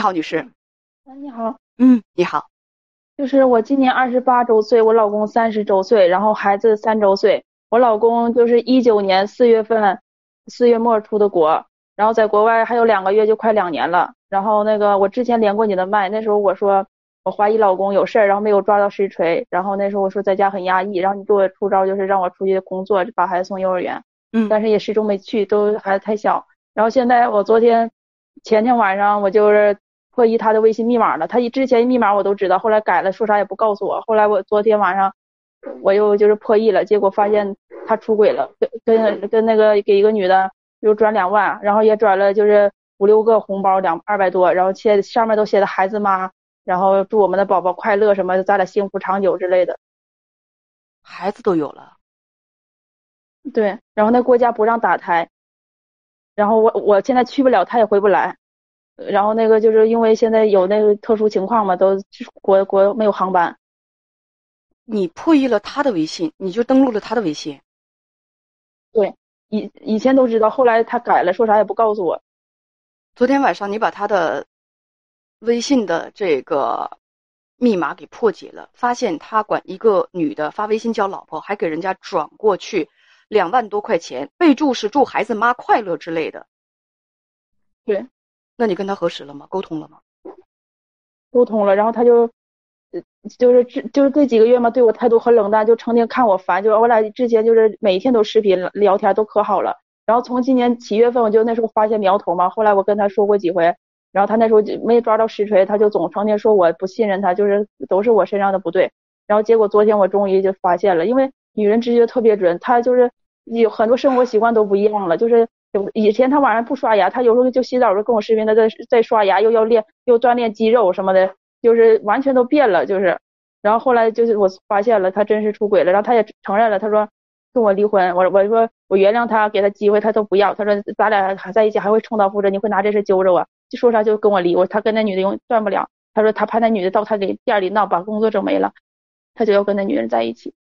好，女士。啊，你好。嗯，你好。就是我今年二十八周岁，我老公三十周岁，然后孩子三周岁。我老公就是一九年四月份四月末出的国，然后在国外还有两个月就快两年了。然后那个我之前连过你的麦，那时候我说我怀疑老公有事儿，然后没有抓到实锤。然后那时候我说在家很压抑，然后你给我出招就是让我出去工作，把孩子送幼儿园。嗯。但是也始终没去，都孩子太小。然后现在我昨天。前天晚上我就是破译他的微信密码了，他之前密码我都知道，后来改了，说啥也不告诉我。后来我昨天晚上我又就是破译了，结果发现他出轨了，跟跟跟那个给一个女的又转两万，然后也转了就是五六个红包两二百多，然后写上面都写的孩子妈，然后祝我们的宝宝快乐什么，咱俩幸福长久之类的。孩子都有了。对，然后那国家不让打胎。然后我我现在去不了，他也回不来。然后那个就是因为现在有那个特殊情况嘛，都国国没有航班。你破译了他的微信，你就登录了他的微信。对，以以前都知道，后来他改了，说啥也不告诉我。昨天晚上你把他的微信的这个密码给破解了，发现他管一个女的发微信叫老婆，还给人家转过去。两万多块钱，备注是祝孩子妈快乐之类的。对，那你跟他核实了吗？沟通了吗？沟通了，然后他就，就是这就是这几个月嘛，对我态度很冷淡，就成天看我烦。就是我俩之前就是每天都视频聊天，都可好了。然后从今年七月份，我就那时候发现苗头嘛。后来我跟他说过几回，然后他那时候就没抓到实锤，他就总成天说我不信任他，就是都是我身上的不对。然后结果昨天我终于就发现了，因为女人直觉特别准，他就是。有很多生活习惯都不一样了，就是以前他晚上不刷牙，他有时候就洗澡时候跟我视频，他在在刷牙，又要练又锻炼肌肉什么的，就是完全都变了，就是。然后后来就是我发现了他真是出轨了，然后他也承认了，他说跟我离婚，我我说我原谅他，给他机会他都不要，他说咱俩还在一起还会重蹈覆辙，你会拿这事揪着我，就说啥就跟我离，我他跟那女的永断不了，他说他怕那女的到他给店里闹，把工作整没了，他就要跟那女人在一起。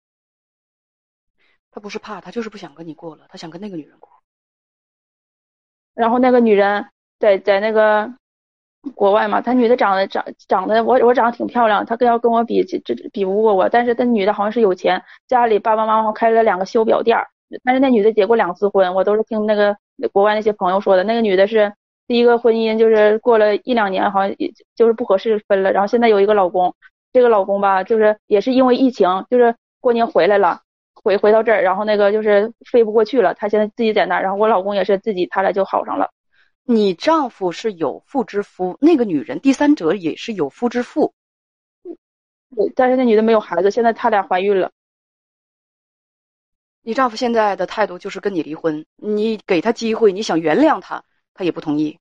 他不是怕，他就是不想跟你过了，他想跟那个女人过。然后那个女人在在那个国外嘛，她女的长得长长得我我长得挺漂亮，她跟要跟我比这比不过我，但是那女的好像是有钱，家里爸爸妈妈开了两个修表店儿，但是那女的结过两次婚，我都是听那个国外那些朋友说的，那个女的是第一个婚姻就是过了一两年，好像就是不合适分了，然后现在有一个老公，这个老公吧，就是也是因为疫情，就是过年回来了。回回到这儿，然后那个就是飞不过去了，他现在自己在那儿，然后我老公也是自己，他俩就好上了。你丈夫是有妇之夫，那个女人第三者也是有夫之妇。对，但是那女的没有孩子，现在他俩怀孕了。你丈夫现在的态度就是跟你离婚，你给他机会，你想原谅他，他也不同意。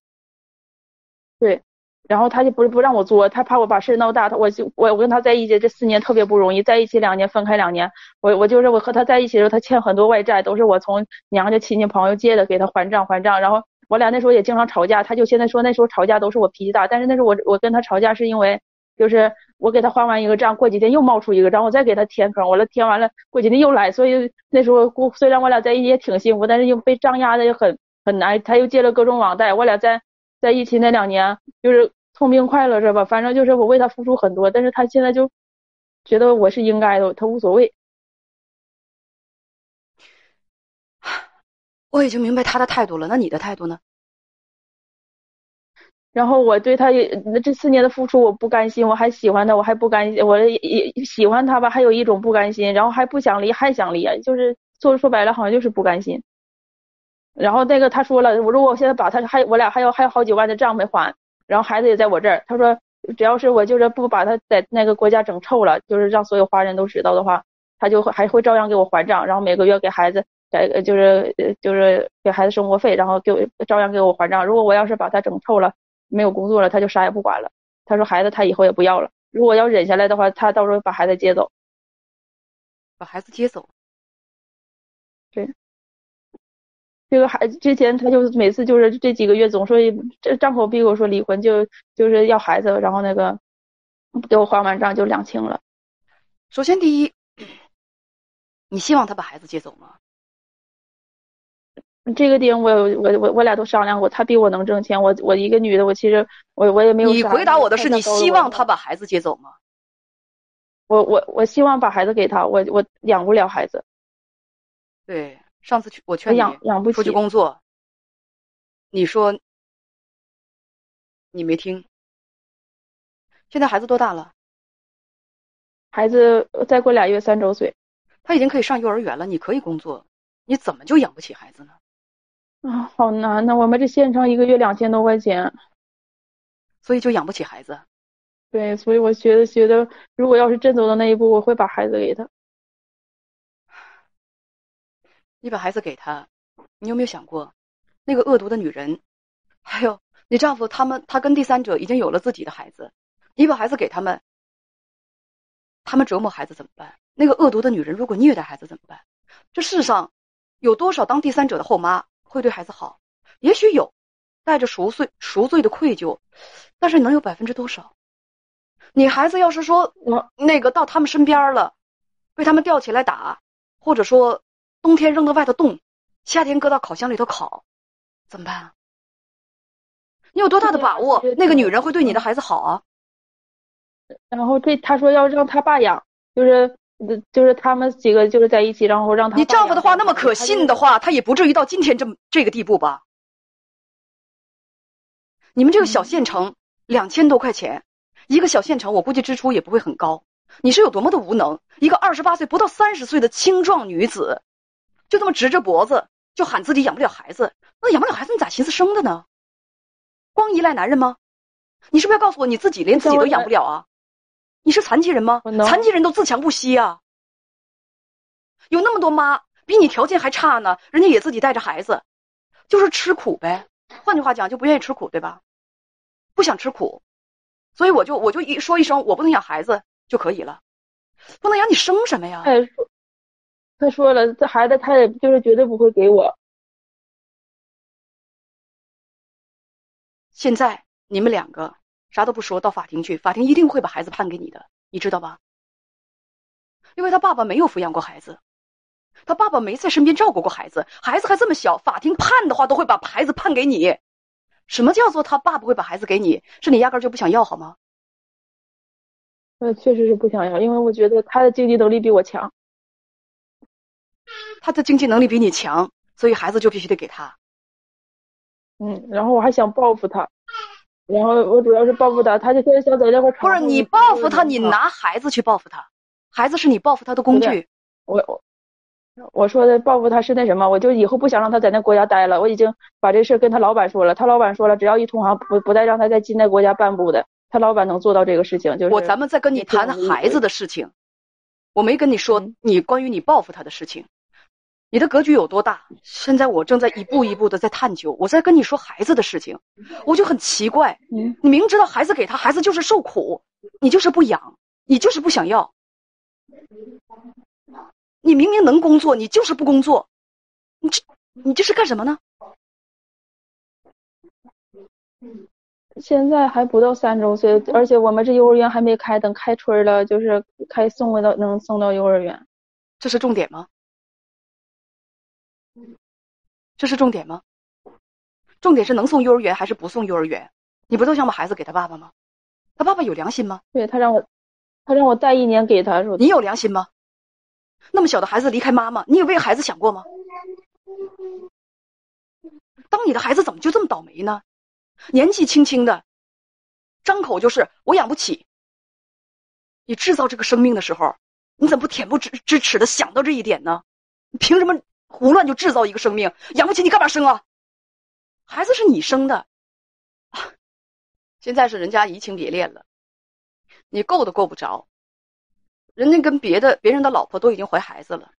对。然后他就不是不让我做，他怕我把事闹大。他我就我我跟他在一起这四年特别不容易，在一起两年分开两年。我我就是我和他在一起的时候，他欠很多外债，都是我从娘家亲戚朋友借的，给他还账还账。然后我俩那时候也经常吵架，他就现在说那时候吵架都是我脾气大，但是那时候我我跟他吵架是因为就是我给他还完一个账，过几天又冒出一个账，我再给他填坑，我了填完了过几天又来，所以那时候虽然我俩在一起也挺幸福，但是又被账压的也很很难。他又借了各种网贷，我俩在在一起那两年就是。痛并快乐着吧，反正就是我为他付出很多，但是他现在就觉得我是应该的，他无所谓。我已经明白他的态度了，那你的态度呢？然后我对他也这四年的付出，我不甘心，我还喜欢他，我还不甘心，我也喜欢他吧，还有一种不甘心，然后还不想离，还想离，就是说说白了，好像就是不甘心。然后那个他说了，我如果我现在把他还我俩还有还有好几万的账没还。然后孩子也在我这儿，他说只要是我就是不把他在那个国家整臭了，就是让所有华人都知道的话，他就还会照样给我还账，然后每个月给孩子呃就是呃就是给孩子生活费，然后给我照样给我还账。如果我要是把他整臭了，没有工作了，他就啥也不管了。他说孩子他以后也不要了。如果要忍下来的话，他到时候把孩子接走，把孩子接走。对，这个孩子之前他就每次就是这几个月总说这张口闭口说离婚，就就是要孩子，然后那个给我还完账就两清了。首先第一，你希望他把孩子接走吗？这个点我我我我俩都商量过，他比我能挣钱，我我一个女的，我其实我我也没有。你回答我的是你希望他把孩子接走吗？我我我希望把孩子给他，我我养不了孩子。对，上次去我劝你养养不起出去工作，你说你没听。现在孩子多大了？孩子再过俩月三周岁，他已经可以上幼儿园了，你可以工作，你怎么就养不起孩子呢？啊，好难呐！我们这县城一个月两千多块钱，所以就养不起孩子。对，所以我觉得觉得，如果要是真走到那一步，我会把孩子给他。你把孩子给他，你有没有想过，那个恶毒的女人，还有你丈夫，他们他跟第三者已经有了自己的孩子，你把孩子给他们，他们折磨孩子怎么办？那个恶毒的女人如果虐待孩子怎么办？这世上有多少当第三者的后妈会对孩子好？也许有，带着赎罪赎罪的愧疚，但是能有百分之多少？你孩子要是说我那个到他们身边了，被他们吊起来打，或者说。冬天扔到外头冻，夏天搁到烤箱里头烤，怎么办？你有多大的把握那个女人会对你的孩子好啊？然后这他说要让他爸养，就是就是他们几个就是在一起，然后让他。你丈夫的话那么可信的话，他也不至于到今天这么这个地步吧？你们这个小县城两千多块钱，一个小县城，我估计支出也不会很高。你是有多么的无能？一个二十八岁不到三十岁的青壮女子。就这么直着脖子就喊自己养不了孩子，那养不了孩子你咋寻思生的呢？光依赖男人吗？你是不是要告诉我你自己连自己都养不了啊？你是残疾人吗？残疾人都自强不息啊！有那么多妈比你条件还差呢，人家也自己带着孩子，就是吃苦呗。换句话讲，就不愿意吃苦，对吧？不想吃苦，所以我就我就一说一声我不能养孩子就可以了，不能养你生什么呀？他说了，这孩子他也就是绝对不会给我。现在你们两个啥都不说到法庭去，法庭一定会把孩子判给你的，你知道吧？因为他爸爸没有抚养过孩子，他爸爸没在身边照顾过孩子，孩子还这么小，法庭判的话都会把孩子判给你。什么叫做他爸不会把孩子给你？是你压根就不想要好吗？呃，确实是不想要，因为我觉得他的经济能力比我强。他的经济能力比你强，所以孩子就必须得给他。嗯，然后我还想报复他，然后我主要是报复他，他就现在想在这块不是你报复他，你拿孩子去报复他，孩子是你报复他的工具。我我我说的报复他是那什么，我就以后不想让他在那国家待了，我已经把这事跟他老板说了，他老板说了，只要一同行不不再让他在进那国家半步的，他老板能做到这个事情。就是我咱们在跟你谈孩子的事情，我没跟你说你关于你报复他的事情。你的格局有多大？现在我正在一步一步的在探究。我在跟你说孩子的事情，我就很奇怪。你明知道孩子给他孩子就是受苦，你就是不养，你就是不想要。你明明能工作，你就是不工作。你这你这是干什么呢？现在还不到三周岁，而且我们这幼儿园还没开，等开春了，就是开送回到能送到幼儿园。这是重点吗？这是重点吗？重点是能送幼儿园还是不送幼儿园？你不都想把孩子给他爸爸吗？他爸爸有良心吗？对他让我，他让我带一年给他，说你有良心吗？那么小的孩子离开妈妈，你有为孩子想过吗？当你的孩子怎么就这么倒霉呢？年纪轻轻的，张口就是我养不起。你制造这个生命的时候，你怎么不恬不知知耻的想到这一点呢？你凭什么？胡乱就制造一个生命，养不起你干嘛生啊？孩子是你生的啊，现在是人家移情别恋了，你够都够不着。人家跟别的别人的老婆都已经怀孩子了，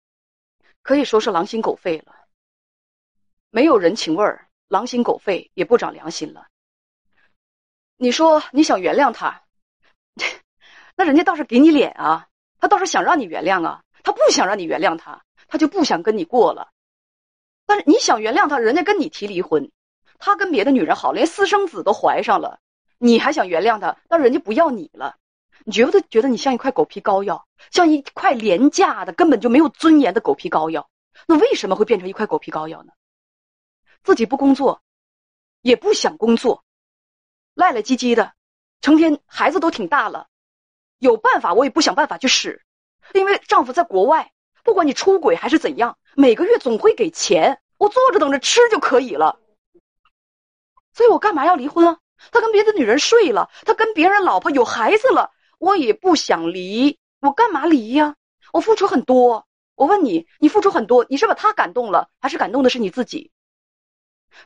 可以说是狼心狗肺了，没有人情味儿，狼心狗肺，也不长良心了。你说你想原谅他，那人家倒是给你脸啊，他倒是想让你原谅啊，他不想让你原谅他，他就不想跟你过了。但是你想原谅他，人家跟你提离婚，他跟别的女人好，连私生子都怀上了，你还想原谅他？但人家不要你了，你觉得觉得你像一块狗皮膏药，像一块廉价的、根本就没有尊严的狗皮膏药。那为什么会变成一块狗皮膏药呢？自己不工作，也不想工作，赖赖唧唧的，成天孩子都挺大了，有办法我也不想办法去使，因为丈夫在国外，不管你出轨还是怎样。每个月总会给钱，我坐着等着吃就可以了。所以我干嘛要离婚啊？他跟别的女人睡了，他跟别人老婆有孩子了，我也不想离。我干嘛离呀？我付出很多。我问你，你付出很多，你是把他感动了，还是感动的是你自己？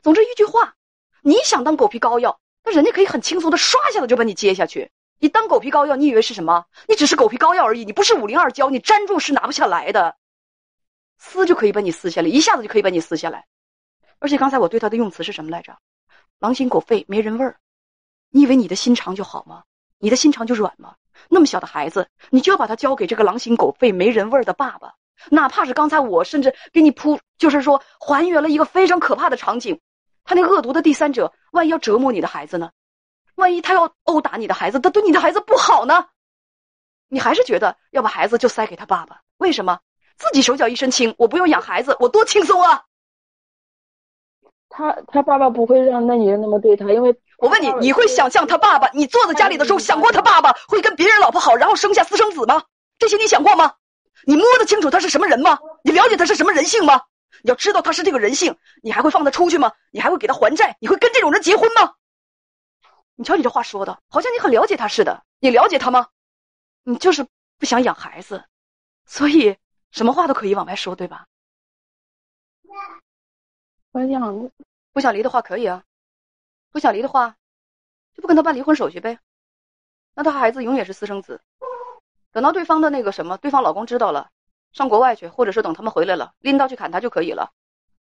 总之一句话，你想当狗皮膏药，那人家可以很轻松的刷一下子就把你接下去。你当狗皮膏药，你以为是什么？你只是狗皮膏药而已，你不是五零二胶，你粘住是拿不下来的。撕就可以把你撕下来，一下子就可以把你撕下来。而且刚才我对他的用词是什么来着？狼心狗肺，没人味儿。你以为你的心肠就好吗？你的心肠就软吗？那么小的孩子，你就要把他交给这个狼心狗肺、没人味儿的爸爸？哪怕是刚才我甚至给你铺，就是说还原了一个非常可怕的场景。他那恶毒的第三者，万一要折磨你的孩子呢？万一他要殴打你的孩子，他对你的孩子不好呢？你还是觉得要把孩子就塞给他爸爸？为什么？自己手脚一身轻，我不用养孩子，我多轻松啊！他他爸爸不会让那女人那么对他，因为我问你，你会想象他爸爸？你坐在家里的时候想过他爸爸会跟别人老婆好，然后生下私生子吗？这些你想过吗？你摸得清楚他是什么人吗？你了解他是什么人性吗？你要知道他是这个人性，你还会放他出去吗？你还会给他还债？你会跟这种人结婚吗？你瞧你这话说的，好像你很了解他似的。你了解他吗？你就是不想养孩子，所以。什么话都可以往外说，对吧？我想，不想离的话可以啊，不想离的话，就不跟他办离婚手续呗。那他孩子永远是私生子。等到对方的那个什么，对方老公知道了，上国外去，或者是等他们回来了，拎刀去砍他就可以了。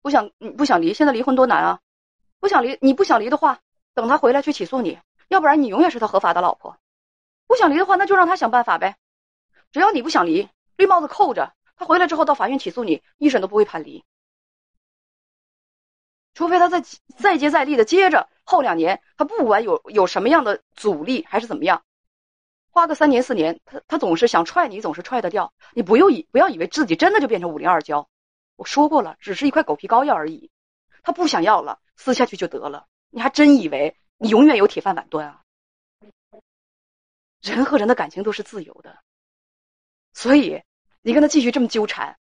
不想，不想离，现在离婚多难啊！不想离，你不想离的话，等他回来去起诉你，要不然你永远是他合法的老婆。不想离的话，那就让他想办法呗。只要你不想离，绿帽子扣着。他回来之后到法院起诉你，一审都不会判离，除非他再再接再厉的接着后两年，他不管有有什么样的阻力还是怎么样，花个三年四年，他他总是想踹你，总是踹得掉。你不用以不要以为自己真的就变成五零二胶，我说过了，只是一块狗皮膏药而已。他不想要了，撕下去就得了。你还真以为你永远有铁饭碗端啊？人和人的感情都是自由的，所以。你跟他继续这么纠缠，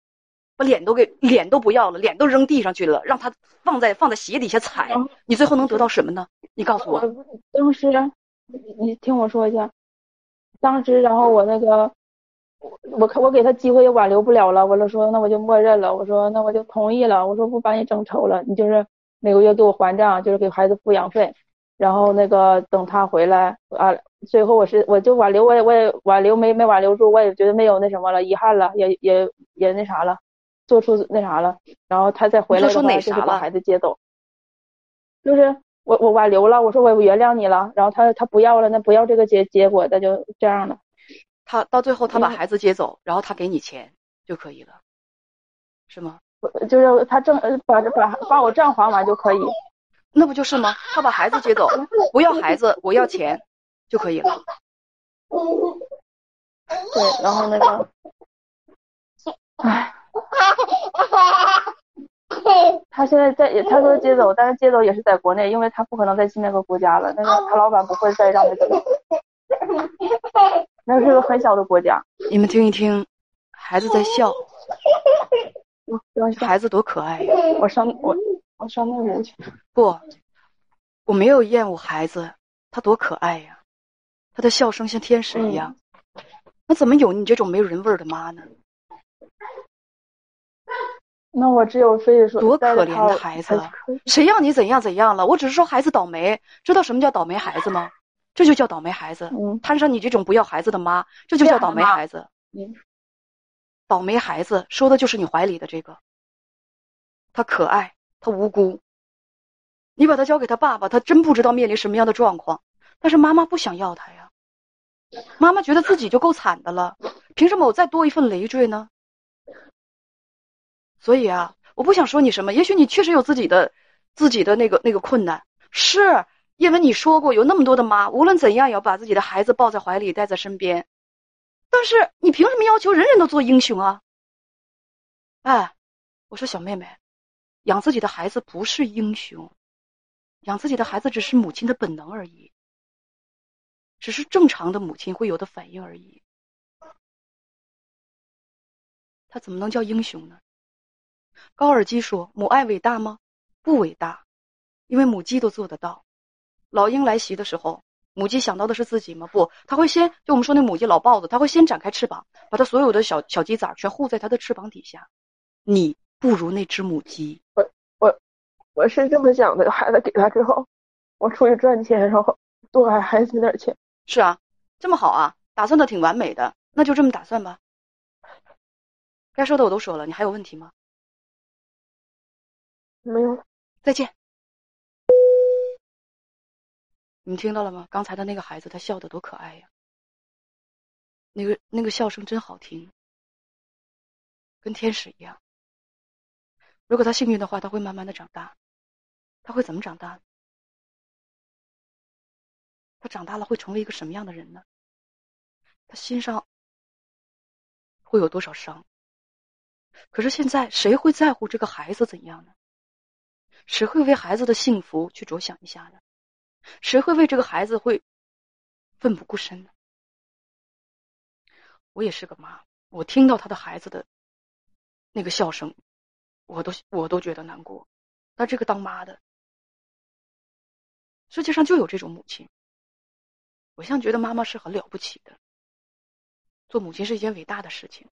把脸都给脸都不要了，脸都扔地上去了，让他放在放在鞋底下踩，你最后能得到什么呢？你告诉我。当时，你听我说一下，当时然后我那个，我我我给他机会也挽留不了了，我就说那我就默认了，我说那我就同意了，我说不把你整丑了，你就是每个月给我还账，就是给孩子抚养费，然后那个等他回来啊。最后我是我就挽留我也我也挽留没没挽留住我也觉得没有那什么了遗憾了也也也那啥了，做出那啥了，然后他再回来的话就是把孩子接走，就是我我挽留了我说我原谅你了，然后他他不要了那不要这个结结果那就这样了，他到最后他把孩子接走，然后他给你钱就可以了，是吗？就是他挣把把把我账还完就可以，那不就是吗？他把孩子接走，不要孩子我要钱。就可以了。对，然后那个，唉，他现在在，他说接走，但是接走也是在国内，因为他不可能再进那个国家了。那个他老板不会再让他走。那是个很小的国家。你们听一听，孩子在笑。孩子多可爱呀！我上我我上那屋去。不，我没有厌恶孩子，他多可爱呀。他的笑声像天使一样，那怎么有你这种没有人味儿的妈呢？那我只有非得说，多可怜的孩子，谁要你怎样怎样了？我只是说孩子倒霉，知道什么叫倒霉孩子吗？这就叫倒霉孩子。摊上你这种不要孩子的妈，这就叫倒霉孩子。倒霉孩子，说的就是你怀里的这个。他可爱，他无辜。你把他交给他爸爸，他真不知道面临什么样的状况。但是妈妈不想要他呀，妈妈觉得自己就够惨的了，凭什么我再多一份累赘呢？所以啊，我不想说你什么，也许你确实有自己的自己的那个那个困难，是因为你说过有那么多的妈，无论怎样也要把自己的孩子抱在怀里，带在身边。但是你凭什么要求人人都做英雄啊？哎，我说小妹妹，养自己的孩子不是英雄。养自己的孩子只是母亲的本能而已，只是正常的母亲会有的反应而已。他怎么能叫英雄呢？高尔基说：“母爱伟大吗？不伟大，因为母鸡都做得到。老鹰来袭的时候，母鸡想到的是自己吗？不，它会先就我们说那母鸡老豹子，它会先展开翅膀，把它所有的小小鸡崽全护在它的翅膀底下。你不如那只母鸡。”我我我是这么想的，孩子给他之后，我出去赚钱，然后多给孩子点钱。是啊，这么好啊，打算的挺完美的，那就这么打算吧。该说的我都说了，你还有问题吗？没有，再见。你听到了吗？刚才的那个孩子，他笑的多可爱呀！那个那个笑声真好听，跟天使一样。如果他幸运的话，他会慢慢的长大。他会怎么长大？他长大了会成为一个什么样的人呢？他心上会有多少伤？可是现在谁会在乎这个孩子怎样呢？谁会为孩子的幸福去着想一下呢？谁会为这个孩子会奋不顾身呢？我也是个妈，我听到他的孩子的那个笑声，我都我都觉得难过。那这个当妈的。世界上就有这种母亲，我现在觉得妈妈是很了不起的，做母亲是一件伟大的事情。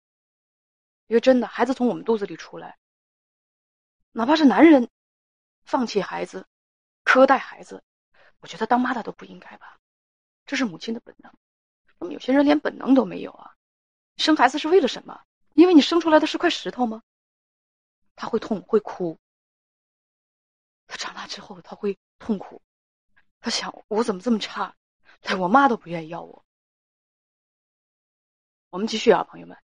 因为真的，孩子从我们肚子里出来，哪怕是男人放弃孩子、苛待孩子，我觉得当妈的都不应该吧？这是母亲的本能。那么有些人连本能都没有啊！生孩子是为了什么？因为你生出来的是块石头吗？他会痛，会哭，他长大之后他会痛苦。他想，我怎么这么差？连我妈都不愿意要我。我们继续啊，朋友们，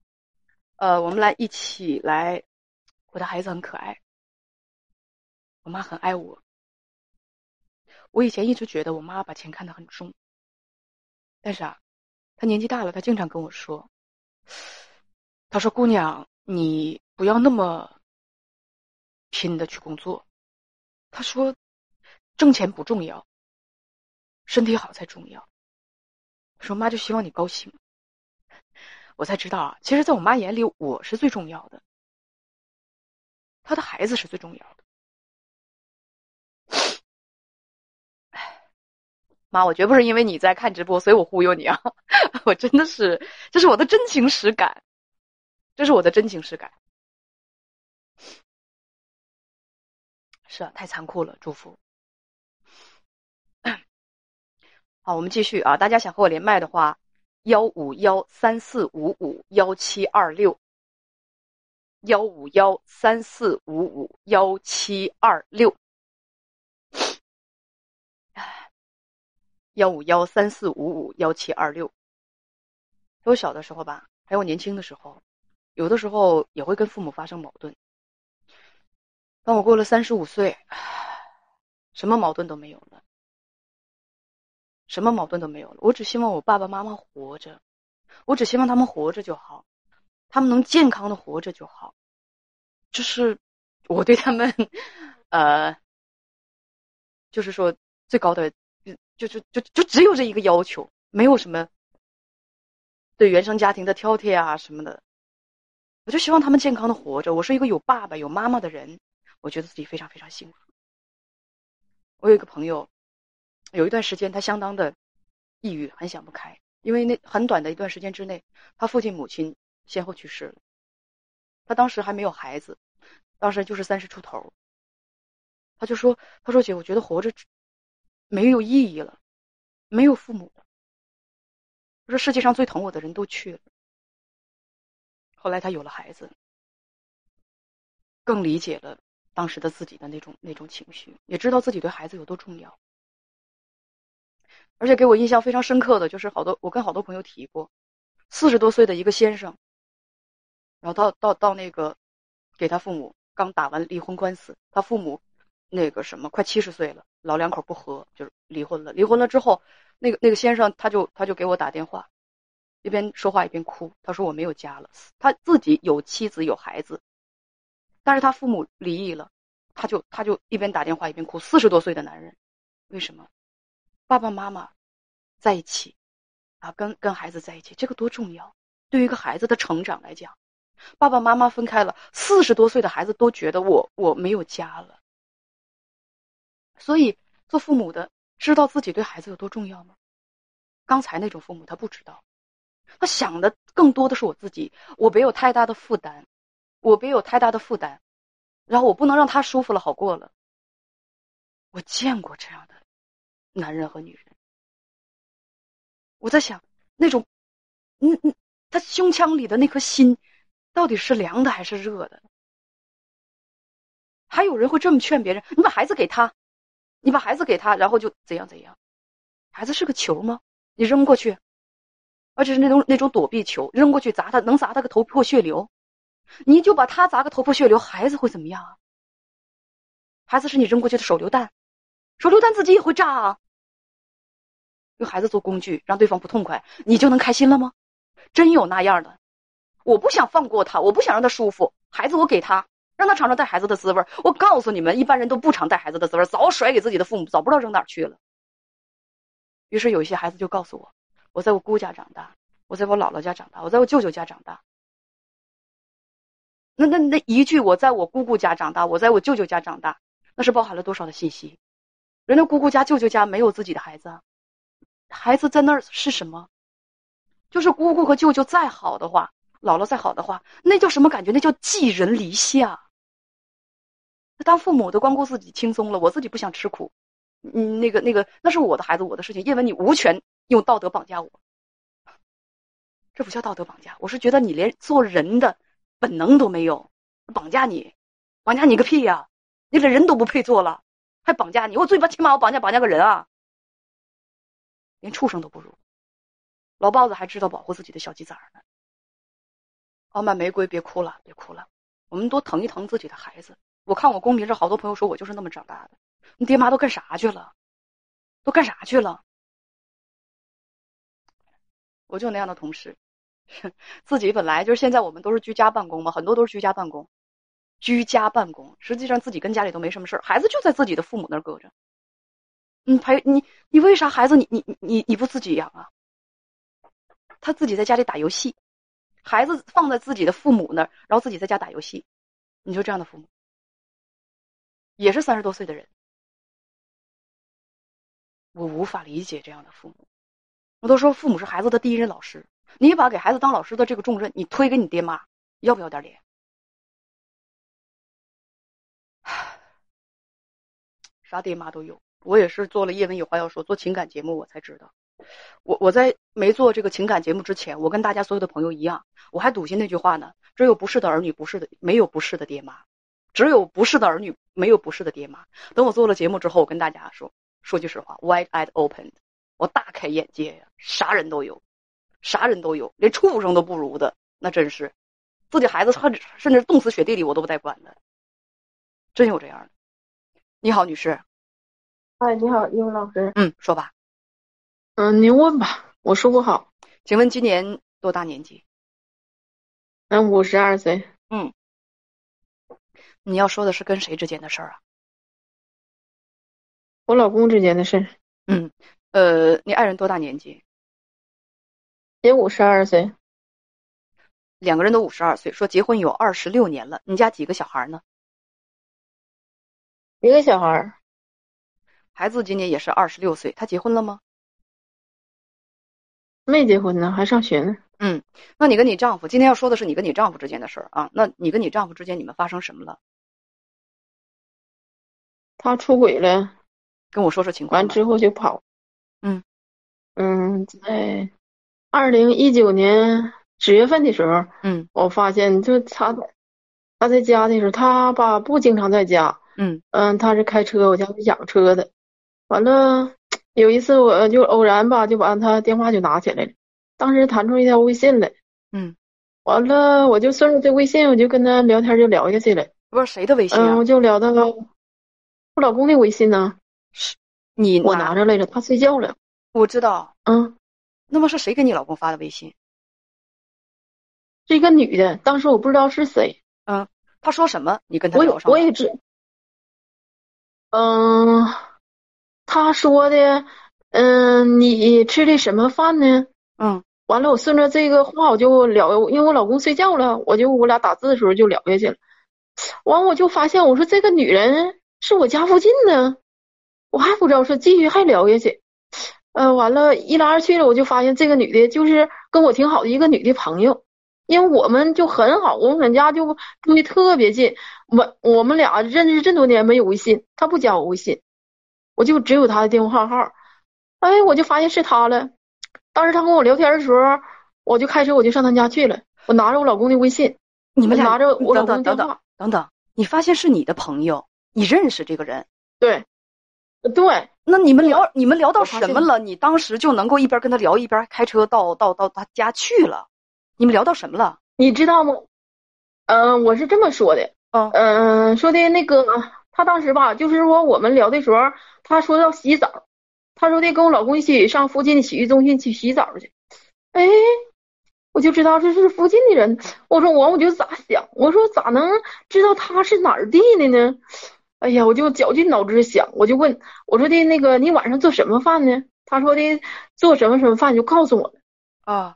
呃，我们来一起来。我的孩子很可爱，我妈很爱我。我以前一直觉得我妈把钱看得很重，但是啊，她年纪大了，她经常跟我说：“ 她说姑娘，你不要那么拼的去工作。”他说：“挣钱不重要。”身体好才重要。说妈就希望你高兴，我才知道啊，其实在我妈眼里我是最重要的，她的孩子是最重要的。妈，我绝不是因为你在看直播，所以我忽悠你啊！我真的是，这是我的真情实感，这是我的真情实感。是啊，太残酷了，祝福。好，我们继续啊！大家想和我连麦的话，幺五幺三四五五幺七二六，幺五幺三四五五幺七二六，幺五幺三四五五幺七二六。我小的时候吧，还有年轻的时候，有的时候也会跟父母发生矛盾。当我过了三十五岁，什么矛盾都没有了。什么矛盾都没有了，我只希望我爸爸妈妈活着，我只希望他们活着就好，他们能健康的活着就好，就是我对他们，呃，就是说最高的，就就就就只有这一个要求，没有什么对原生家庭的挑剔啊什么的，我就希望他们健康的活着。我是一个有爸爸有妈妈的人，我觉得自己非常非常幸福。我有一个朋友。有一段时间，他相当的抑郁，很想不开，因为那很短的一段时间之内，他父亲母亲先后去世了。他当时还没有孩子，当时就是三十出头。他就说：“他说姐，我觉得活着没有意义了，没有父母了。他说世界上最疼我的人都去了。”后来他有了孩子，更理解了当时的自己的那种那种情绪，也知道自己对孩子有多重要。而且给我印象非常深刻的就是，好多我跟好多朋友提过，四十多岁的一个先生，然后到到到那个，给他父母刚打完离婚官司，他父母那个什么快七十岁了，老两口不和，就是离婚了。离婚了之后，那个那个先生他就他就给我打电话，一边说话一边哭，他说我没有家了，他自己有妻子有孩子，但是他父母离异了，他就他就一边打电话一边哭。四十多岁的男人，为什么？爸爸妈妈在一起，啊，跟跟孩子在一起，这个多重要！对于一个孩子的成长来讲，爸爸妈妈分开了，四十多岁的孩子都觉得我我没有家了。所以做父母的知道自己对孩子有多重要吗？刚才那种父母他不知道，他想的更多的是我自己，我没有太大的负担，我别有太大的负担，然后我不能让他舒服了好过了。我见过这样的。男人和女人，我在想，那种，嗯嗯，他胸腔里的那颗心，到底是凉的还是热的？还有人会这么劝别人：你把孩子给他，你把孩子给他，然后就怎样怎样？孩子是个球吗？你扔过去，而且是那种那种躲避球，扔过去砸他，能砸他个头破血流？你就把他砸个头破血流，孩子会怎么样啊？孩子是你扔过去的手榴弹，手榴弹自己也会炸啊！用孩子做工具，让对方不痛快，你就能开心了吗？真有那样的？我不想放过他，我不想让他舒服。孩子，我给他，让他尝尝带孩子的滋味。我告诉你们，一般人都不尝带孩子的滋味，早甩给自己的父母，早不知道扔哪去了。于是有一些孩子就告诉我：“我在我姑家长大，我在我姥姥家长大，我在我舅舅家长大。”那那那一句“我在我姑姑家长大，我在我舅舅家长大”，那是包含了多少的信息？人家姑姑家、舅舅家没有自己的孩子。孩子在那儿是什么？就是姑姑和舅舅再好的话，姥姥再好的话，那叫什么感觉？那叫寄人篱下。当父母的光顾自己轻松了，我自己不想吃苦。嗯，那个那个，那是我的孩子，我的事情，因为你无权用道德绑架我。这不叫道德绑架，我是觉得你连做人的本能都没有，绑架你，绑架你个屁呀！你连人都不配做了，还绑架你？我最起码我绑架绑架个人啊！连畜生都不如，老豹子还知道保护自己的小鸡崽呢。傲慢玫瑰，别哭了，别哭了，我们多疼一疼自己的孩子。我看我公屏上好多朋友说我就是那么长大的，你爹妈都干啥去了？都干啥去了？我就那样的同事，自己本来就是现在我们都是居家办公嘛，很多都是居家办公，居家办公，实际上自己跟家里都没什么事儿，孩子就在自己的父母那儿搁着。你陪你，你为啥孩子你你你你不自己养啊？他自己在家里打游戏，孩子放在自己的父母那儿，然后自己在家打游戏。你说这样的父母，也是三十多岁的人，我无法理解这样的父母。我都说父母是孩子的第一任老师，你把给孩子当老师的这个重任，你推给你爹妈，要不要点脸？啥爹妈都有。我也是做了叶文有话要说做情感节目，我才知道，我我在没做这个情感节目之前，我跟大家所有的朋友一样，我还笃信那句话呢：只有不是的儿女，不是的没有不是的爹妈，只有不是的儿女，没有不是的爹妈。等我做了节目之后，我跟大家说说句实话，wide eyed open，我大开眼界呀，啥人都有，啥人都有，连畜生都不如的，那真是，自己孩子甚至甚至冻死雪地里我都不带管的，真有这样的。你好，女士。哎，你好，英文老师。嗯，说吧。嗯，您问吧，我说不好。请问今年多大年纪？嗯，五十二岁。嗯，你要说的是跟谁之间的事儿啊？我老公之间的事儿。嗯，呃，你爱人多大年纪？也五十二岁。两个人都五十二岁，说结婚有二十六年了。你家几个小孩呢？一个小孩。孩子今年也是二十六岁，他结婚了吗？没结婚呢，还上学呢。嗯，那你跟你丈夫今天要说的是你跟你丈夫之间的事儿啊？那你跟你丈夫之间你们发生什么了？他出轨了，跟我说说情况。完之后就跑。嗯嗯，在二零一九年十月份的时候，嗯我发现就他他在家的时候，他吧不经常在家，嗯嗯，他是开车，我家是养车的。完了，有一次我就偶然吧，就把他电话就拿起来了，当时弹出一条微信来，嗯，完了我就顺着这微信，我就跟他聊天就聊下去了，不是谁的微信嗯，啊我？就聊到了我老公的微信呢，是你我拿着来着，他睡觉了，我知道。嗯，那么是谁给你老公发的微信？是一个女的，当时我不知道是谁，嗯，她说什么？你跟她聊上了？我也知，嗯，她说的，嗯，你吃的什么饭呢？嗯完了，我顺着这个话我就聊，因为我老公睡觉了，我就我俩打字的时候就聊下去了。完，我就发现，我说这个女人是我家附近的，我还不知道，说继续还聊下去。呃，完了，一来二去的，我就发现这个女的就是跟我挺好的一个女的朋友，因为我们就很好，我们家就住的特别近。我我们俩认识这么多年没有微信，她不加我微信，我就只有她的电话号。哎，我就发现是她了。当时她跟我聊天的时候，我就开车我就上她家去了，我拿着我老公的微信，你们俩拿着我老等等等等公的电话，等等，你发现是你的朋友，你认识这个人，对，对，那你们聊你们聊到什么了？你当时就能够一边跟他聊一边开车到到到他家去了？你们聊到什么了？你知道吗？嗯、我是这么说的，嗯嗯、说的那个，他当时吧，就是说我们聊的时候，他说要洗澡，他说的跟我老公一起上附近的洗浴中心去洗澡去。哎，我就知道这是附近的人。我说我我就咋想？我说咋能知道他是哪儿地的呢？哎呀，我就绞尽脑汁想，我就问我说的那个你晚上做什么饭呢？他说的做什么什么饭，就告诉我了。啊，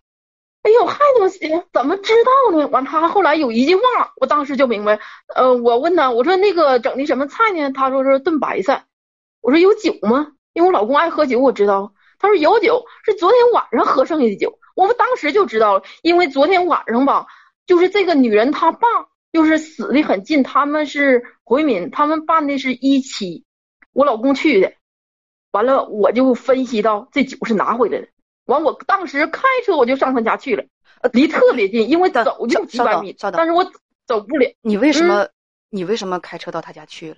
哎呦，还能行？怎么知道呢？完，他后来有一句话，我当时就明白。呃，我问他，我说那个整的什么菜呢？他说是炖白菜。我说有酒吗？因为我老公爱喝酒，我知道。他说有酒，是昨天晚上喝剩下的酒。我们当时就知道了，因为昨天晚上吧，就是这个女人她爸就是死的很近，他们是回民，他们办的是一期，我老公去的。完了，我就分析到这酒是拿回来的。完，我当时开车我就上他家去了，离特别近，因为走就几百米，但是我走不了。你为什嗯么、你为什么开车到他家去了？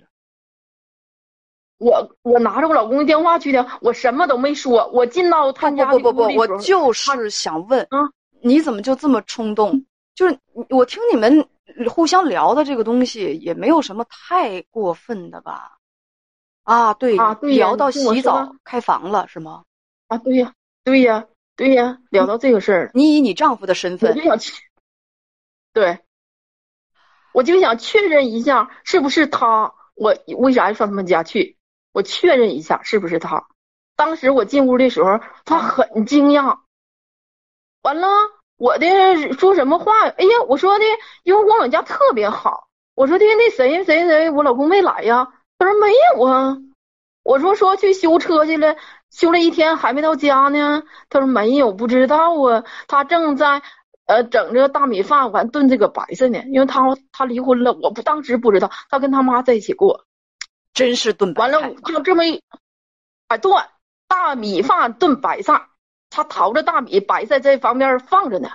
我我拿着我老公的电话去的，我什么都没说。我进到他家不不不不，我就是想问，啊你怎么就这么冲动？就是我听你们互相聊的这个东西，也没有什么太过分的吧？啊，对，啊对聊到洗澡开房了是吗？啊，对呀，对呀，对呀，聊到这个事儿了，你以你丈夫的身份我份就想去，对，我就想确认一下是不是他。我为啥要上他们家去？我确认一下是不是他。当时我进屋的时候，他很惊讶。完了，我的说什么话？哎呀，我说的，因为我老家特别好。我说的那谁谁谁，我老公没来呀？他说没有啊。我说说去修车去了，修了一天还没到家呢。他说没有，不知道啊。他正在呃整这个大米饭，完炖这个白菜呢。因为他他离婚了，我不当时不知道，他跟他妈在一起过。真是炖白完了菜，就这么一，哎，炖，大米饭炖白菜，他淘着大米，白菜在旁边放着呢。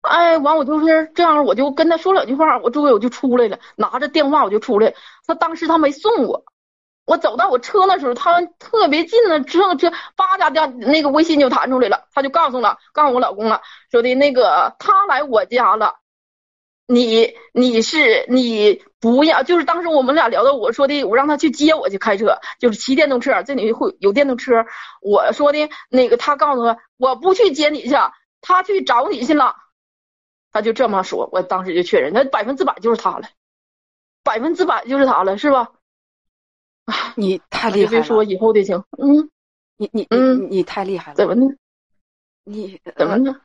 哎，完我就是这样，我就跟他说两句话，我周围我就出来了，拿着电话我就出来。他当时他没送我，我走到我车那时候，他特别近了，之后这叭家电那个微信就弹出来了，他就告诉了，告诉我老公了，说的那个他来我家了。你你是你不要，就是当时我们俩聊的，我说的我让他去接我去开车，就是骑电动车，这里会有电动车。我说的那个，他告诉他我不去接你去，他去找你去了。他就这么说，我当时就确认，那百分之百就是他了，百分之百就是他了，是吧？你太厉害了，别说以后的情，嗯，你你你嗯你太厉害了，怎么呢？你呃怎么呢？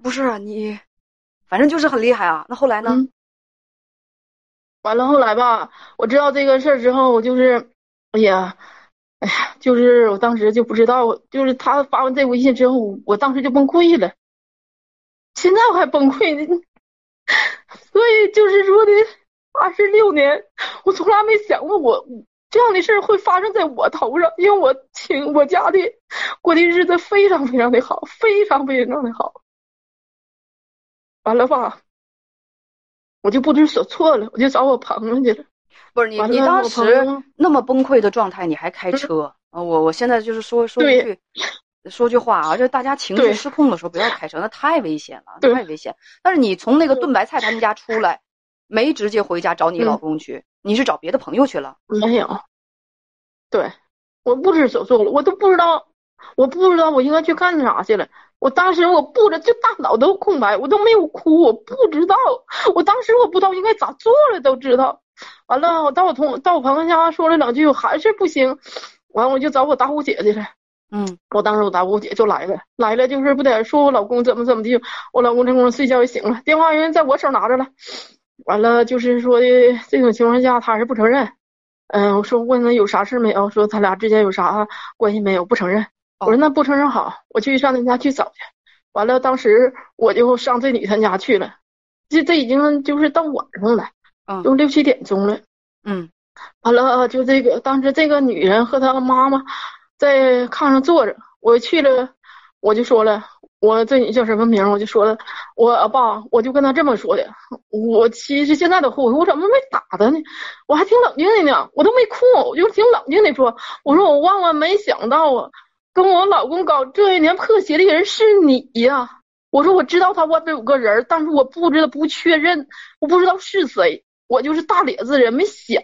不是啊你，反正就是很厉害啊。那后来呢？嗯，完了后来吧，我知道这个事儿之后，我就是，哎呀，哎呀，就是我当时就不知道，就是他发完这微信之后，我当时就崩溃了，现在我还崩溃呢。所以就是说的，二十六年，我从来没想过我这样的事儿会发生在我头上，因为我请我家的过的日子非常非常的好，非常非常的好。完了吧，我就不知所措了，我就找我朋友去了。不是你，你当时那么崩溃的状态，你还开车啊？我我现在就是说说一句，说句话啊，就大家情绪失控的时候不要开车，那太危险了，对太危险。但是你从那个炖白菜他们家出来，没直接回家找你嗯老公去，你是找别的朋友去了。没有，对，我不知所措了，我都不知道，我不知道我应该去干啥去了。我当时我不知，就大脑都空白，我都没有哭，我不知道，我当时我不知道应该咋做了，都知道。完了，我到我同到我朋友家说了两句，我还是不行，完我就找我大姑姐去了。嗯。我当时我大姑姐就来了，来了就是不得说我老公怎么怎么地，我老公这功夫睡觉也醒了，电话人在我手拿着了，完了就是说的这种情况下他还是不承认，嗯，我说问他有啥事没有，说他俩之间有啥关系没有，不承认，我说那不承认好，我去上他家去找去，完了当时我就上这女她家去了，这这已经就是到晚上了，嗯都六七点钟了。嗯完了，就这个当时这个女人和她妈妈在炕上坐着，我去了，我就说了，我这你叫什么名？我就说了，我爸，我就跟他这么说的，我其实现在都后悔，我怎么没打他呢？我还挺冷静的呢，我都没哭，我就挺冷静的说，我说我万万没想到啊，跟我老公搞这一年破鞋的人是你呀。我说我知道他外边有个人，但是我不知道不确认，我不知道是谁，我就是大咧子人，没想。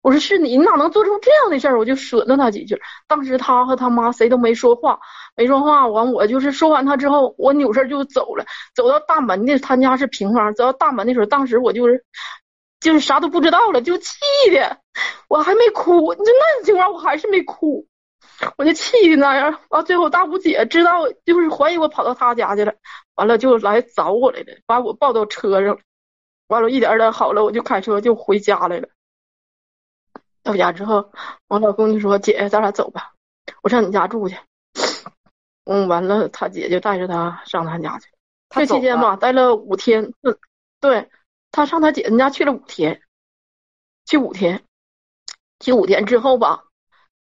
我说是你，你哪能做出这样的事儿？我就损了他几句。当时他和他妈谁都没说话，没说话。完，我就是说完他之后，我扭身就走了。走到大门的，他家是平房。走到大门的时候，当时我就是就是啥都不知道了，就气的，我还没哭。就那种情况，我还是没哭，我就气的那样。完，最后大姑姐知道，就是怀疑我跑到她家去了，完了就来找我来了，把我抱到车上。完了，一点点好了，我就开车就回家来了。到家之后，我老公就说：“姐，咱俩走吧，我上你家住去。”嗯，完了，他姐就带着他上他家去。这期间吧，待了五天。嗯，对，他上他姐姐家去了五天，去五天，去五天之后吧，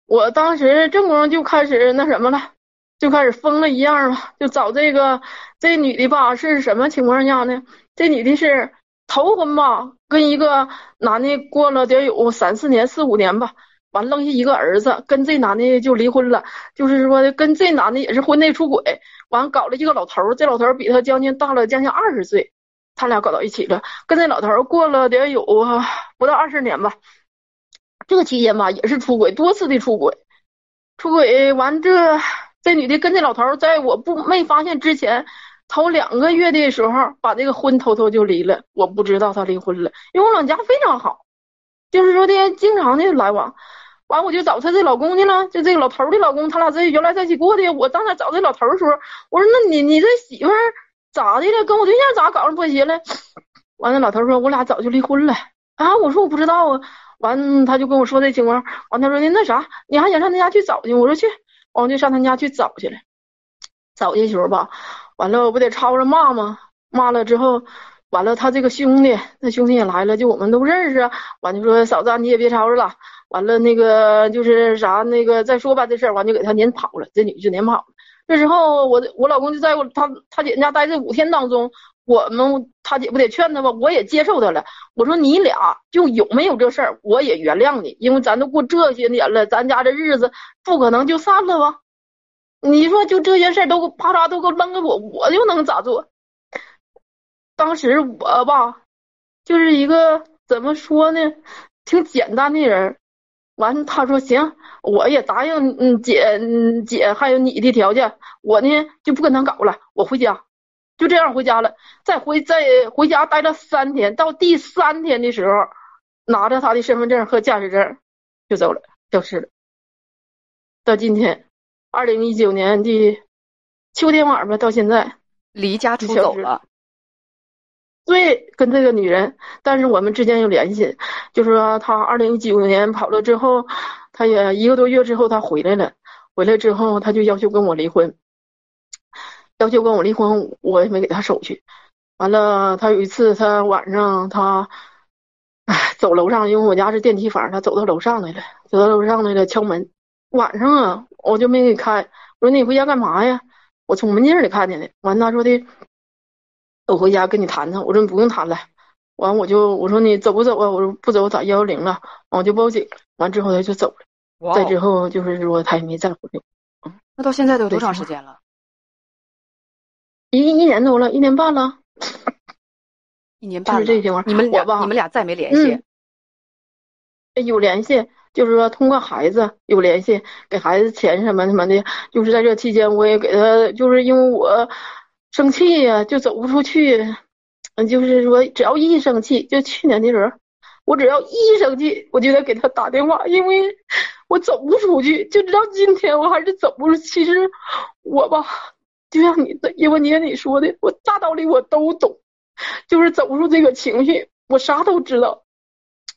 我当时正宫就开始那什么了，就开始疯了一样了，就找这个这女的吧是什么情况下呢？这女的是头婚吧，跟一个男的过了得有三四年、四五年吧，完扔下一个儿子，跟这男的就离婚了，就是说跟这男的也是婚内出轨，完搞了一个老头儿，这老头儿比他将近大了将近二十岁，他俩搞到一起了，跟这老头儿过了得有不到二十年吧，这个期间吧也是出轨，多次的出轨，出轨完这这女的跟这老头在我不没发现之前。头两个月的时候，把这个婚偷偷就离了。我不知道他离婚了，因为我两家非常好，就是说的经常的来往。完，我就找他这老公去了，就这个老头的老公，他俩这原来在一起过的。我当时找这老头的时候，我说：“那你你这媳妇儿咋的了？跟我对象咋搞上破鞋了？” 完了，老头说：“我俩早就离婚了。”啊，我说我不知道啊。完，他就跟我说这情况。完，他说的那啥，你还想上他家去找去？我说去，完我就上他家去找去了。找的时候吧。完了，我不得吵着骂吗？骂了之后，完了他这个兄弟，那兄弟也来了，就我们都认识。完就说嫂子，你也别吵着了。完了那个就是啥那个再说吧这事儿，完就给他撵跑了，这女就撵跑了。这时候我我老公就在我他他姐家待这五天当中，我们他姐不得劝他吧，我也接受他了。我说你俩就有没有这事儿，我也原谅你，因为咱都过这些年了，咱家这日子不可能就散了吧。你说就这些事儿都啪嚓都给我扔给我，我又能咋做？当时我吧，就是一个怎么说呢，挺简单的人。完，他说行，我也答应嗯姐嗯姐还有你的条件，我呢就不跟他搞了，我回家，就这样回家了。再回再回家待了三天，到第三天的时候，拿着他的身份证和驾驶证就走了，消失了。到今天。二零一九年的秋天晚吧，到现在离家出走了。对，跟这个女人，但是我们之间有联系，就是说他二零一九年跑了之后，他也一个多月之后他回来了，回来之后他就要求跟我离婚，要求跟我离婚，我也没给他手续。完了，他有一次他晚上他，哎，走楼上，因为我家是电梯房，他走到楼上来了，走到楼上来了，敲门。晚上啊，我就没给开。我说你回家干嘛呀？我从门镜里看见的。完，他说的，我回家跟你谈谈。我说你不用谈了。完我就我说你走不走啊？我说不走，打幺幺零了。完我就报警。完之后他就走了。再之后就是说他也没再回来。嗯，那到现在都有多长时间了？一一年多了，一年半了。一年半。就是这情况。你们俩你们俩再没联系？有联系，就是说通过孩子有联系，给孩子钱什么什么的。就是在这期间，我也给他，就是因为我生气呀，就走不出去。嗯，就是说，只要一生气，就去年的时候，我只要一生气，我就得给他打电话，因为我走不出去，就直到今天我还是走不出。其实我吧，就像你的叶文杰你说的，我大道理我都懂，就是走不出这个情绪，我啥都知道，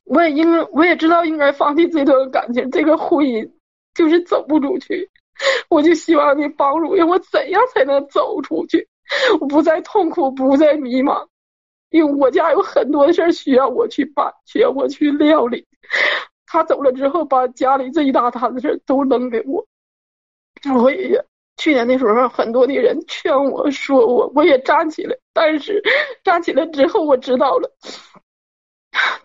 我也应我也知道应该放弃这段感情，这个婚姻就是走不出去，我就希望你帮助，让我怎样才能走出去，我不再痛苦，不再迷茫。因为我家有很多事儿需要我去办，需要我去料理。他走了之后，把家里这一大摊子事儿都扔给我。我也去年的时候，很多的人劝我说我，我也站起来。但是 站起来之后，我知道了，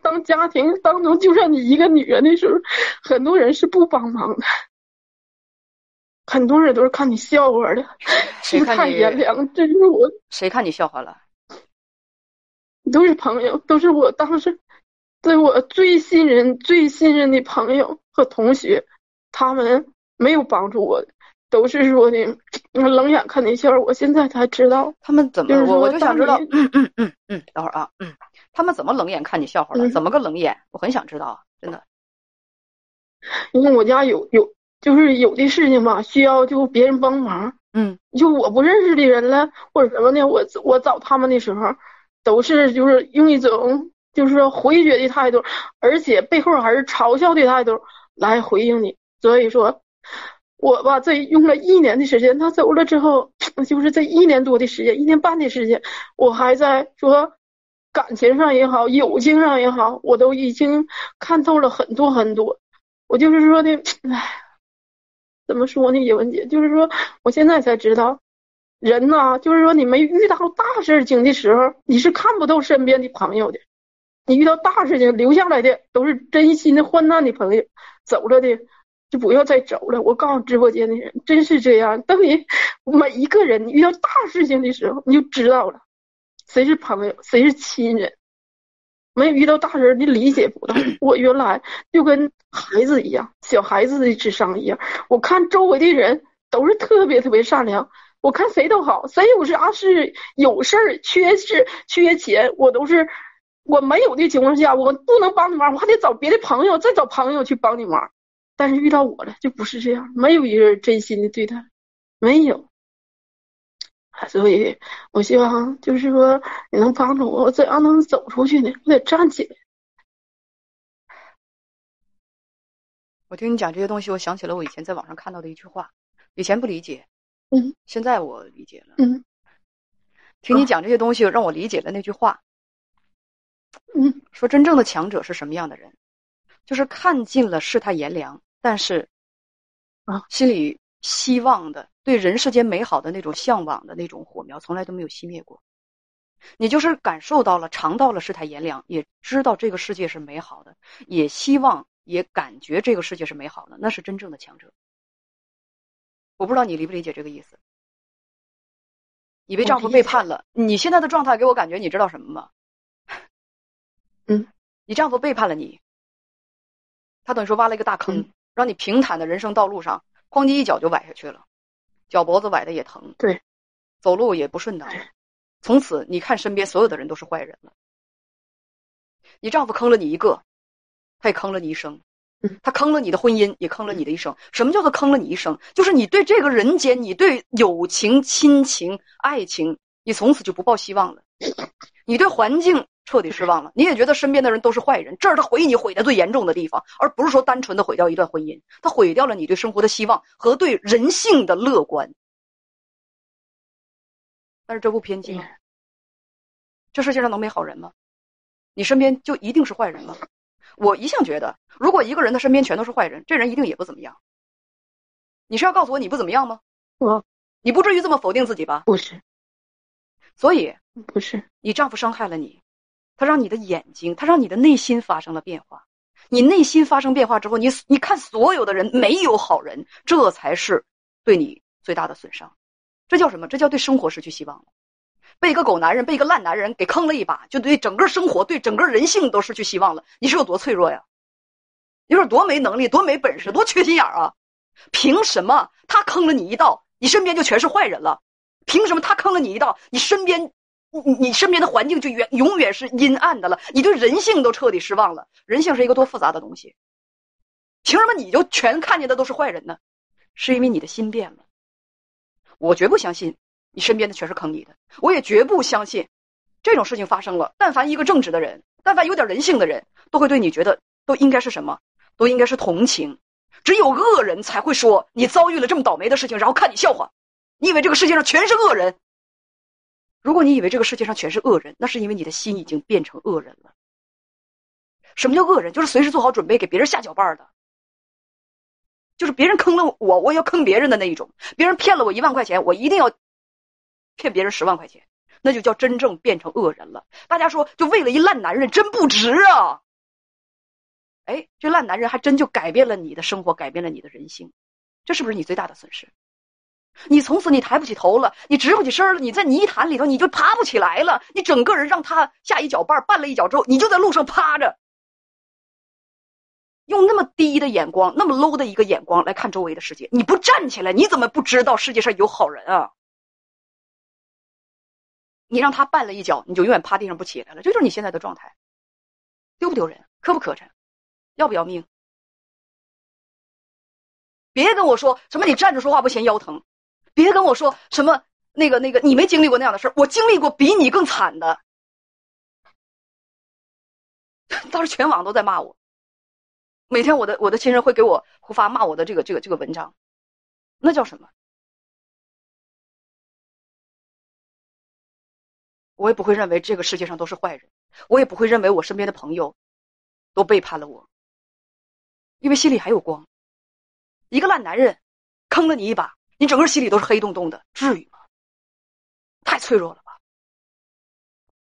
当家庭当中就剩你一个女人的时候，很多人是不帮忙的，很多人都是看你笑话的，不太原谅。这是我谁看你笑话了？都是朋友，都是我当时对我最信任、最信任的朋友和同学，他们没有帮助我，都是说的冷眼看你笑。我现在才知道他们怎么，我我就想知道，嗯嗯嗯嗯，等会儿啊，嗯，他们怎么冷眼看你笑话了？怎么个冷眼？我很想知道，真的。因为我家有有，就是有的事情吧，需要就别人帮忙，嗯，就我不认识的人了或者什么的，我我找他们的时候。都是就是用一种就是说回绝的态度，而且背后还是嘲笑的态度来回应你。所以说，我吧这用了一年的时间，他走了之后，就是这一年多的时间，一年半的时间，我还在说感情上也好，友情上也好，我都已经看透了很多很多。我就是说的，唉，怎么说呢，叶文姐，就是说我现在才知道。人呐，就是说，你没遇到大事情的时候，你是看不透身边的朋友的。你遇到大事情，留下来的都是真心的患难的朋友，走了的就不要再走了。我告诉直播间的人，真是这样。当你每一个人，你遇到大事情的时候，你就知道了，谁是朋友，谁是亲人。没有遇到大事你理解不到。我原来就跟孩子一样，小孩子的智商一样。我看周围的人都是特别特别善良。我看谁都好，谁有啥事有事儿缺事缺钱，我都是我没有的情况下，我不能帮你忙，我还得找别的朋友，再找朋友去帮你忙。但是遇到我了，就不是这样，没有一个人真心的对待，没有。所以，我希望就是说你能帮助我，我怎样能走出去呢？我得站起来。我听你讲这些东西，我想起了我以前在网上看到的一句话，以前不理解。嗯，现在我理解了。嗯，听你讲这些东西，让我理解了那句话。嗯，说真正的强者是什么样的人？就是看尽了世态炎凉，但是啊，心里希望的、对人世间美好的那种向往的那种火苗，从来都没有熄灭过。你就是感受到了、尝到了世态炎凉，也知道这个世界是美好的，也希望、也感觉这个世界是美好的，那是真正的强者。我不知道你理不理解这个意思。你被丈夫背叛了，你现在的状态给我感觉，你知道什么吗？嗯，你丈夫背叛了你，他等于说挖了一个大坑，让你平坦的人生道路上，哐叽一脚就崴下去了，脚脖子崴的也疼，对，走路也不顺当。从此，你看身边所有的人都是坏人了。你丈夫坑了你一个，他也坑了你一生。他坑了你的婚姻，也坑了你的一生。什么叫做坑了你一生？就是你对这个人间，你对友情、亲情、爱情，你从此就不抱希望了。你对环境彻底失望了，你也觉得身边的人都是坏人。这是他毁你毁的最严重的地方，而不是说单纯的毁掉一段婚姻。他毁掉了你对生活的希望和对人性的乐观。但是这不偏激吗？这世界上能没好人吗？你身边就一定是坏人吗？我一向觉得，如果一个人他身边全都是坏人，这人一定也不怎么样。你是要告诉我你不怎么样吗？我，你不至于这么否定自己吧？不是，所以不是你丈夫伤害了你，他让你的眼睛，他让你的内心发生了变化。你内心发生变化之后，你你看所有的人没有好人，这才是对你最大的损伤。这叫什么？这叫对生活失去希望了。被一个狗男人，被一个烂男人给坑了一把，就对整个生活、对整个人性都失去希望了。你是有多脆弱呀？你说多没能力、多没本事、多缺心眼儿啊？凭什么他坑了你一道，你身边就全是坏人了？凭什么他坑了你一道，你身边，你你身边的环境就远永远是阴暗的了？你对人性都彻底失望了。人性是一个多复杂的东西，凭什么你就全看见的都是坏人呢？是因为你的心变了。我绝不相信。你身边的全是坑你的，我也绝不相信，这种事情发生了。但凡一个正直的人，但凡有点人性的人，都会对你觉得都应该是什么，都应该是同情。只有恶人才会说你遭遇了这么倒霉的事情，然后看你笑话。你以为这个世界上全是恶人？如果你以为这个世界上全是恶人，那是因为你的心已经变成恶人了。什么叫恶人？就是随时做好准备给别人下脚绊的，就是别人坑了我，我也要坑别人的那一种。别人骗了我一万块钱，我一定要。骗别人十万块钱，那就叫真正变成恶人了。大家说，就为了一烂男人，真不值啊！哎，这烂男人还真就改变了你的生活，改变了你的人性，这是不是你最大的损失？你从此你抬不起头了，你直不起身了，你在泥潭里头你就爬不起来了，你整个人让他下一脚绊绊了一脚之后，你就在路上趴着，用那么低的眼光，那么 low 的一个眼光来看周围的世界，你不站起来，你怎么不知道世界上有好人啊？你让他绊了一脚，你就永远趴地上不起来了，这就是你现在的状态，丢不丢人？磕不磕碜？要不要命？别跟我说什么你站着说话不嫌腰疼，别跟我说什么那个那个你没经历过那样的事儿，我经历过比你更惨的。当时全网都在骂我，每天我的我的亲人会给我发骂我的这个这个这个文章，那叫什么？我也不会认为这个世界上都是坏人，我也不会认为我身边的朋友都背叛了我，因为心里还有光。一个烂男人坑了你一把，你整个心里都是黑洞洞的，至于吗？太脆弱了吧！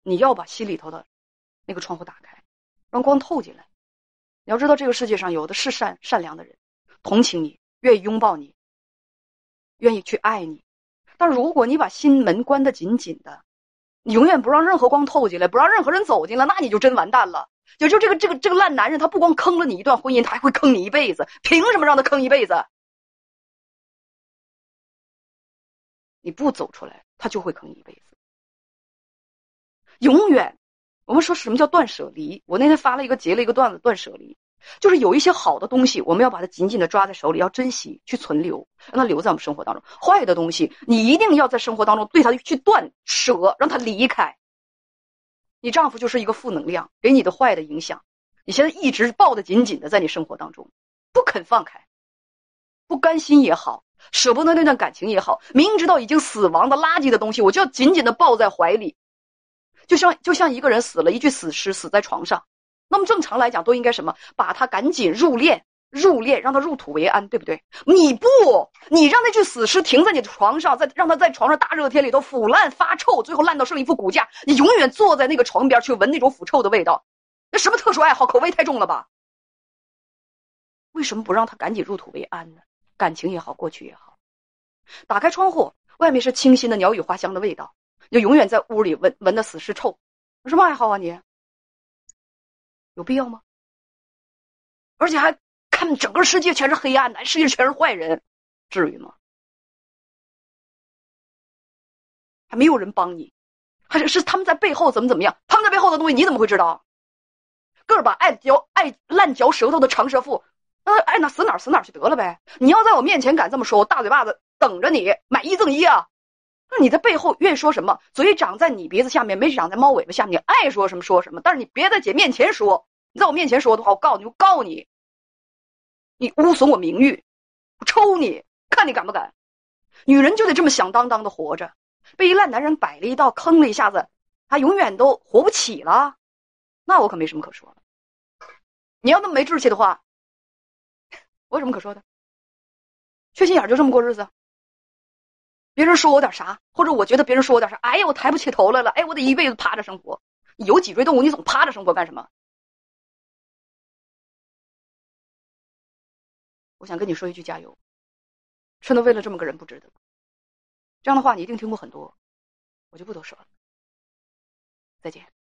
你要把心里头的那个窗户打开，让光透进来。你要知道，这个世界上有的是善善良的人，同情你，愿意拥抱你，愿意去爱你。但如果你把心门关得紧紧的，你永远不让任何光透进来，不让任何人走进来，那你就真完蛋了。也就这个这个这个烂男人，他不光坑了你一段婚姻，他还会坑你一辈子。凭什么让他坑一辈子？你不走出来，他就会坑你一辈子。永远，我们说什么叫断舍离？我那天发了一个截了一个段子，断舍离。就是有一些好的东西，我们要把它紧紧的抓在手里，要珍惜，去存留，让它留在我们生活当中。坏的东西，你一定要在生活当中对它去断舍，让它离开。你丈夫就是一个负能量，给你的坏的影响，你现在一直抱得紧紧的，在你生活当中不肯放开，不甘心也好，舍不得那段感情也好，明知道已经死亡的垃圾的东西，我就要紧紧的抱在怀里，就像就像一个人死了，一具死尸死在床上。那么正常来讲都应该什么？把他赶紧入殓，入殓让他入土为安，对不对？你不，你让那具死尸停在你的床上，再让他在床上大热天里头腐烂发臭，最后烂到剩一副骨架，你永远坐在那个床边去闻那种腐臭的味道，那什么特殊爱好？口味太重了吧？为什么不让他赶紧入土为安呢？感情也好，过去也好，打开窗户，外面是清新的鸟语花香的味道，就永远在屋里闻闻的死尸臭，有什么爱好啊你？有必要吗？而且还看整个世界全是黑暗的，世界全是坏人，至于吗？还没有人帮你，还是是他们在背后怎么怎么样？他们在背后的东西你怎么会知道？个把爱嚼爱烂嚼舌头的长舌妇，那爱哪死哪死哪去得了呗！你要在我面前敢这么说，我大嘴巴子等着你买一赠一啊！那你在背后愿意说什么？嘴长在你鼻子下面，没长在猫尾巴下面。你爱说什么说什么，但是你别在姐面前说。你在我面前说的话，我告诉你，我告你，你污损我名誉，我抽你，看你敢不敢？女人就得这么响当当的活着，被一烂男人摆了一道，坑了一下子，她永远都活不起了。那我可没什么可说的。你要那么没志气的话，我有什么可说的？缺心眼就这么过日子。别人说我点啥，或者我觉得别人说我点啥，哎呀，我抬不起头来了，哎，我得一辈子趴着生活。有脊椎动物，你总趴着生活干什么？我想跟你说一句加油，真的为了这么个人不值得。这样的话你一定听过很多，我就不多说了。再见。